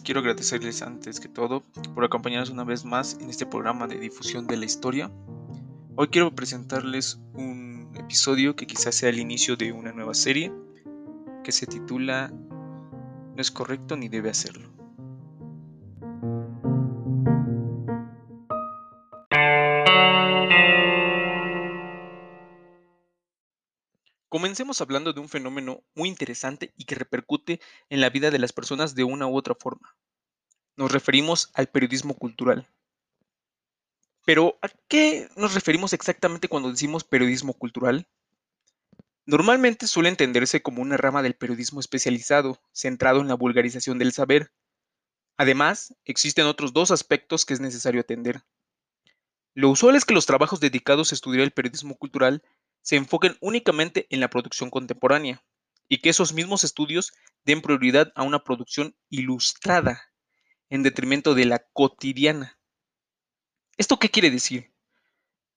Quiero agradecerles antes que todo por acompañarnos una vez más en este programa de difusión de la historia. Hoy quiero presentarles un episodio que quizás sea el inicio de una nueva serie que se titula No es correcto ni debe hacerlo. Comencemos hablando de un fenómeno muy interesante y que repercute en la vida de las personas de una u otra forma. Nos referimos al periodismo cultural. Pero, ¿a qué nos referimos exactamente cuando decimos periodismo cultural? Normalmente suele entenderse como una rama del periodismo especializado, centrado en la vulgarización del saber. Además, existen otros dos aspectos que es necesario atender. Lo usual es que los trabajos dedicados a estudiar el periodismo cultural se enfoquen únicamente en la producción contemporánea y que esos mismos estudios den prioridad a una producción ilustrada en detrimento de la cotidiana. ¿Esto qué quiere decir?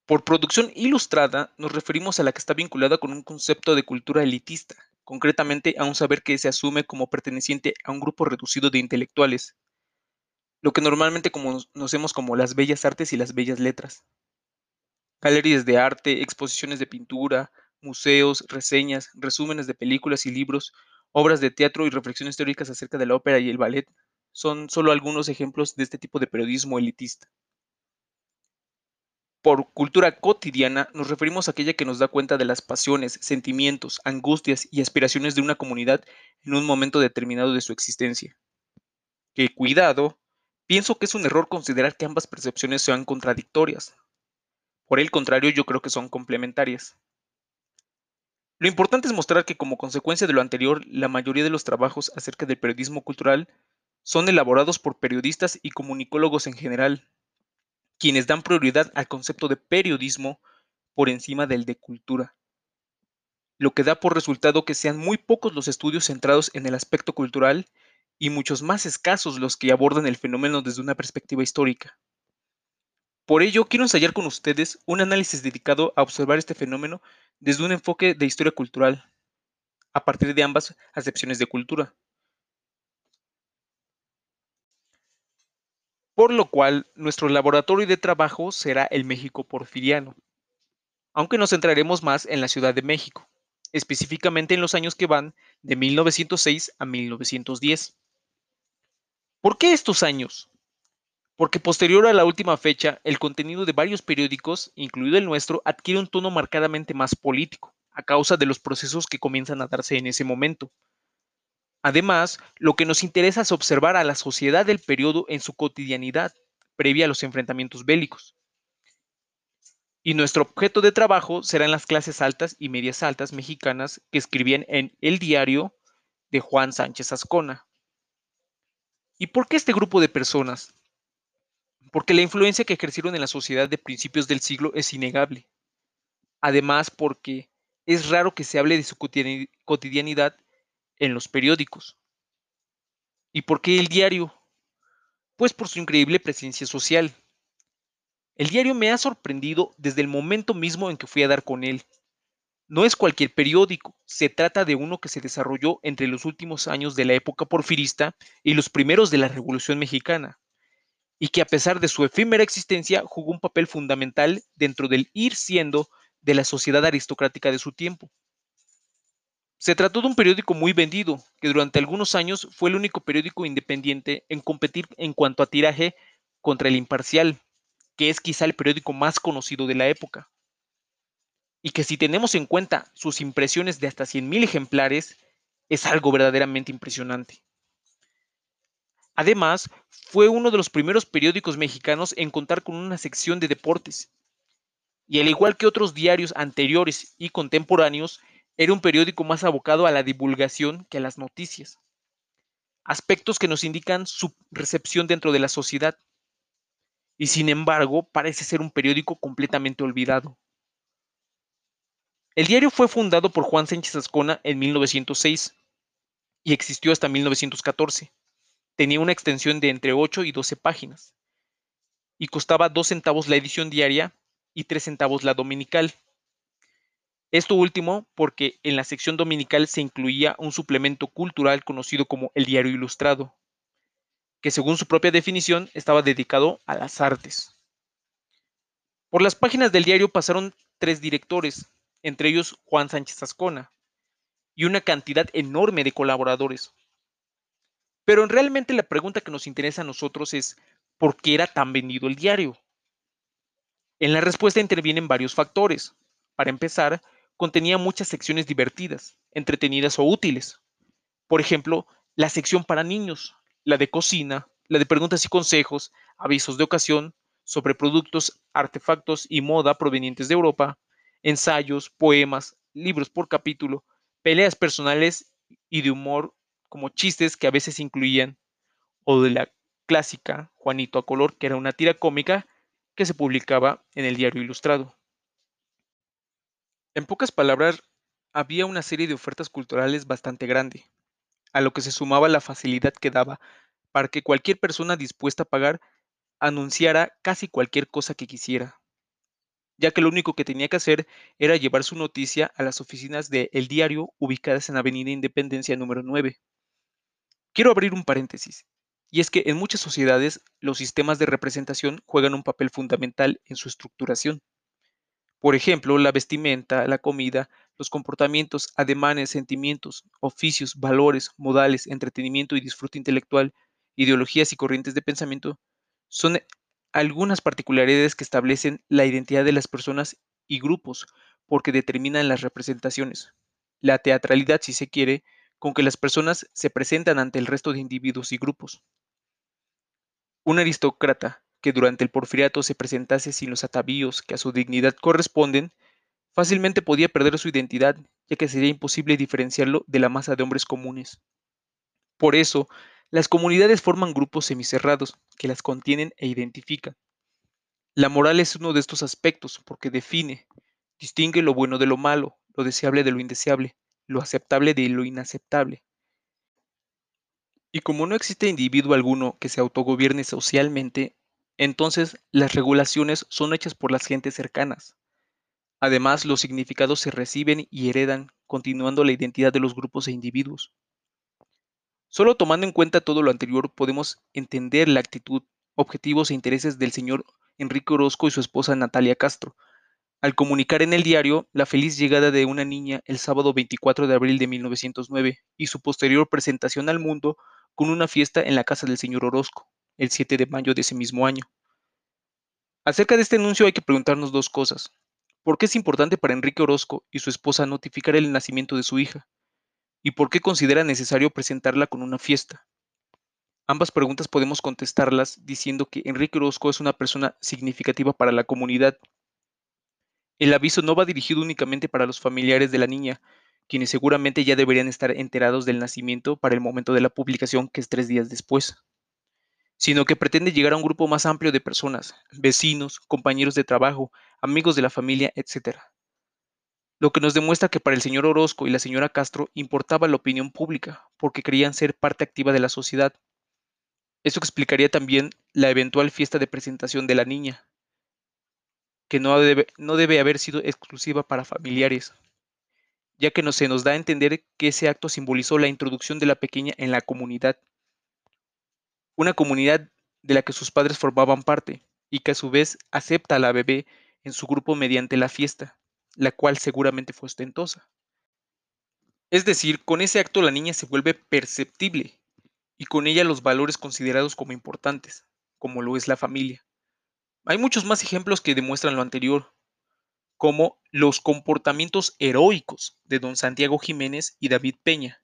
Por producción ilustrada nos referimos a la que está vinculada con un concepto de cultura elitista, concretamente a un saber que se asume como perteneciente a un grupo reducido de intelectuales, lo que normalmente conocemos como las bellas artes y las bellas letras galerías de arte, exposiciones de pintura, museos, reseñas, resúmenes de películas y libros, obras de teatro y reflexiones teóricas acerca de la ópera y el ballet son solo algunos ejemplos de este tipo de periodismo elitista. Por cultura cotidiana nos referimos a aquella que nos da cuenta de las pasiones, sentimientos, angustias y aspiraciones de una comunidad en un momento determinado de su existencia. Que cuidado, pienso que es un error considerar que ambas percepciones sean contradictorias, por el contrario, yo creo que son complementarias. Lo importante es mostrar que como consecuencia de lo anterior, la mayoría de los trabajos acerca del periodismo cultural son elaborados por periodistas y comunicólogos en general, quienes dan prioridad al concepto de periodismo por encima del de cultura, lo que da por resultado que sean muy pocos los estudios centrados en el aspecto cultural y muchos más escasos los que abordan el fenómeno desde una perspectiva histórica. Por ello, quiero ensayar con ustedes un análisis dedicado a observar este fenómeno desde un enfoque de historia cultural, a partir de ambas acepciones de cultura. Por lo cual, nuestro laboratorio de trabajo será el México porfiriano, aunque nos centraremos más en la Ciudad de México, específicamente en los años que van de 1906 a 1910. ¿Por qué estos años? Porque posterior a la última fecha, el contenido de varios periódicos, incluido el nuestro, adquiere un tono marcadamente más político, a causa de los procesos que comienzan a darse en ese momento. Además, lo que nos interesa es observar a la sociedad del periodo en su cotidianidad, previa a los enfrentamientos bélicos. Y nuestro objeto de trabajo serán las clases altas y medias altas mexicanas que escribían en El Diario de Juan Sánchez Ascona. ¿Y por qué este grupo de personas? Porque la influencia que ejercieron en la sociedad de principios del siglo es innegable. Además, porque es raro que se hable de su cotidianidad en los periódicos. ¿Y por qué el diario? Pues por su increíble presencia social. El diario me ha sorprendido desde el momento mismo en que fui a dar con él. No es cualquier periódico, se trata de uno que se desarrolló entre los últimos años de la época porfirista y los primeros de la Revolución Mexicana y que a pesar de su efímera existencia jugó un papel fundamental dentro del ir siendo de la sociedad aristocrática de su tiempo. Se trató de un periódico muy vendido, que durante algunos años fue el único periódico independiente en competir en cuanto a tiraje contra el Imparcial, que es quizá el periódico más conocido de la época. Y que si tenemos en cuenta sus impresiones de hasta 100.000 ejemplares, es algo verdaderamente impresionante. Además, fue uno de los primeros periódicos mexicanos en contar con una sección de deportes. Y al igual que otros diarios anteriores y contemporáneos, era un periódico más abocado a la divulgación que a las noticias. Aspectos que nos indican su recepción dentro de la sociedad. Y sin embargo, parece ser un periódico completamente olvidado. El diario fue fundado por Juan Sánchez Ascona en 1906 y existió hasta 1914 tenía una extensión de entre 8 y 12 páginas y costaba 2 centavos la edición diaria y 3 centavos la dominical. Esto último porque en la sección dominical se incluía un suplemento cultural conocido como el Diario Ilustrado, que según su propia definición estaba dedicado a las artes. Por las páginas del diario pasaron tres directores, entre ellos Juan Sánchez Ascona, y una cantidad enorme de colaboradores. Pero realmente la pregunta que nos interesa a nosotros es, ¿por qué era tan vendido el diario? En la respuesta intervienen varios factores. Para empezar, contenía muchas secciones divertidas, entretenidas o útiles. Por ejemplo, la sección para niños, la de cocina, la de preguntas y consejos, avisos de ocasión sobre productos, artefactos y moda provenientes de Europa, ensayos, poemas, libros por capítulo, peleas personales y de humor como chistes que a veces incluían, o de la clásica Juanito a color, que era una tira cómica que se publicaba en el diario ilustrado. En pocas palabras, había una serie de ofertas culturales bastante grande, a lo que se sumaba la facilidad que daba para que cualquier persona dispuesta a pagar anunciara casi cualquier cosa que quisiera, ya que lo único que tenía que hacer era llevar su noticia a las oficinas de El Diario ubicadas en Avenida Independencia número 9. Quiero abrir un paréntesis, y es que en muchas sociedades los sistemas de representación juegan un papel fundamental en su estructuración. Por ejemplo, la vestimenta, la comida, los comportamientos, ademanes, sentimientos, oficios, valores, modales, entretenimiento y disfrute intelectual, ideologías y corrientes de pensamiento son algunas particularidades que establecen la identidad de las personas y grupos porque determinan las representaciones. La teatralidad, si se quiere, con que las personas se presentan ante el resto de individuos y grupos. Un aristócrata que durante el porfiriato se presentase sin los atavíos que a su dignidad corresponden, fácilmente podía perder su identidad, ya que sería imposible diferenciarlo de la masa de hombres comunes. Por eso, las comunidades forman grupos semicerrados que las contienen e identifican. La moral es uno de estos aspectos porque define, distingue lo bueno de lo malo, lo deseable de lo indeseable, lo aceptable de lo inaceptable. Y como no existe individuo alguno que se autogobierne socialmente, entonces las regulaciones son hechas por las gentes cercanas. Además, los significados se reciben y heredan, continuando la identidad de los grupos e individuos. Solo tomando en cuenta todo lo anterior podemos entender la actitud, objetivos e intereses del señor Enrique Orozco y su esposa Natalia Castro, al comunicar en el diario la feliz llegada de una niña el sábado 24 de abril de 1909 y su posterior presentación al mundo con una fiesta en la casa del señor Orozco, el 7 de mayo de ese mismo año. Acerca de este anuncio hay que preguntarnos dos cosas. ¿Por qué es importante para Enrique Orozco y su esposa notificar el nacimiento de su hija? ¿Y por qué considera necesario presentarla con una fiesta? Ambas preguntas podemos contestarlas diciendo que Enrique Orozco es una persona significativa para la comunidad. El aviso no va dirigido únicamente para los familiares de la niña, quienes seguramente ya deberían estar enterados del nacimiento para el momento de la publicación, que es tres días después, sino que pretende llegar a un grupo más amplio de personas, vecinos, compañeros de trabajo, amigos de la familia, etc. Lo que nos demuestra que para el señor Orozco y la señora Castro importaba la opinión pública, porque creían ser parte activa de la sociedad. Eso explicaría también la eventual fiesta de presentación de la niña, que no debe, no debe haber sido exclusiva para familiares, ya que no se nos da a entender que ese acto simbolizó la introducción de la pequeña en la comunidad, una comunidad de la que sus padres formaban parte y que a su vez acepta a la bebé en su grupo mediante la fiesta, la cual seguramente fue ostentosa. Es decir, con ese acto la niña se vuelve perceptible y con ella los valores considerados como importantes, como lo es la familia. Hay muchos más ejemplos que demuestran lo anterior, como los comportamientos heroicos de don Santiago Jiménez y David Peña,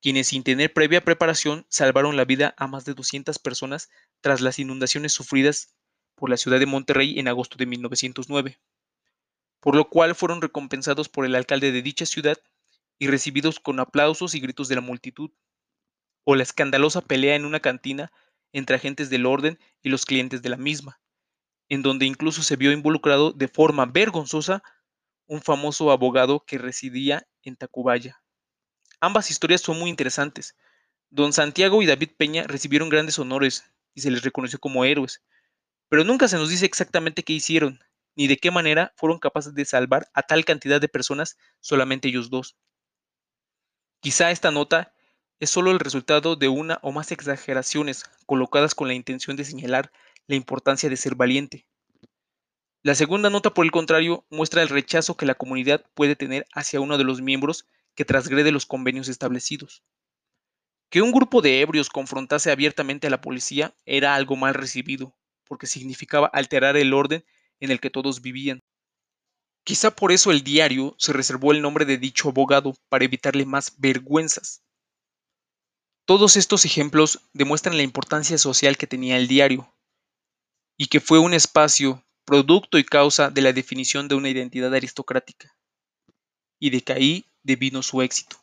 quienes sin tener previa preparación salvaron la vida a más de 200 personas tras las inundaciones sufridas por la ciudad de Monterrey en agosto de 1909, por lo cual fueron recompensados por el alcalde de dicha ciudad y recibidos con aplausos y gritos de la multitud, o la escandalosa pelea en una cantina entre agentes del orden y los clientes de la misma, en donde incluso se vio involucrado de forma vergonzosa un famoso abogado que residía en Tacubaya. Ambas historias son muy interesantes. Don Santiago y David Peña recibieron grandes honores y se les reconoció como héroes, pero nunca se nos dice exactamente qué hicieron, ni de qué manera fueron capaces de salvar a tal cantidad de personas solamente ellos dos. Quizá esta nota es solo el resultado de una o más exageraciones colocadas con la intención de señalar la importancia de ser valiente. La segunda nota, por el contrario, muestra el rechazo que la comunidad puede tener hacia uno de los miembros que transgrede los convenios establecidos. Que un grupo de ebrios confrontase abiertamente a la policía era algo mal recibido, porque significaba alterar el orden en el que todos vivían. Quizá por eso el diario se reservó el nombre de dicho abogado para evitarle más vergüenzas. Todos estos ejemplos demuestran la importancia social que tenía el diario y que fue un espacio, producto y causa de la definición de una identidad aristocrática, y de que ahí devino su éxito.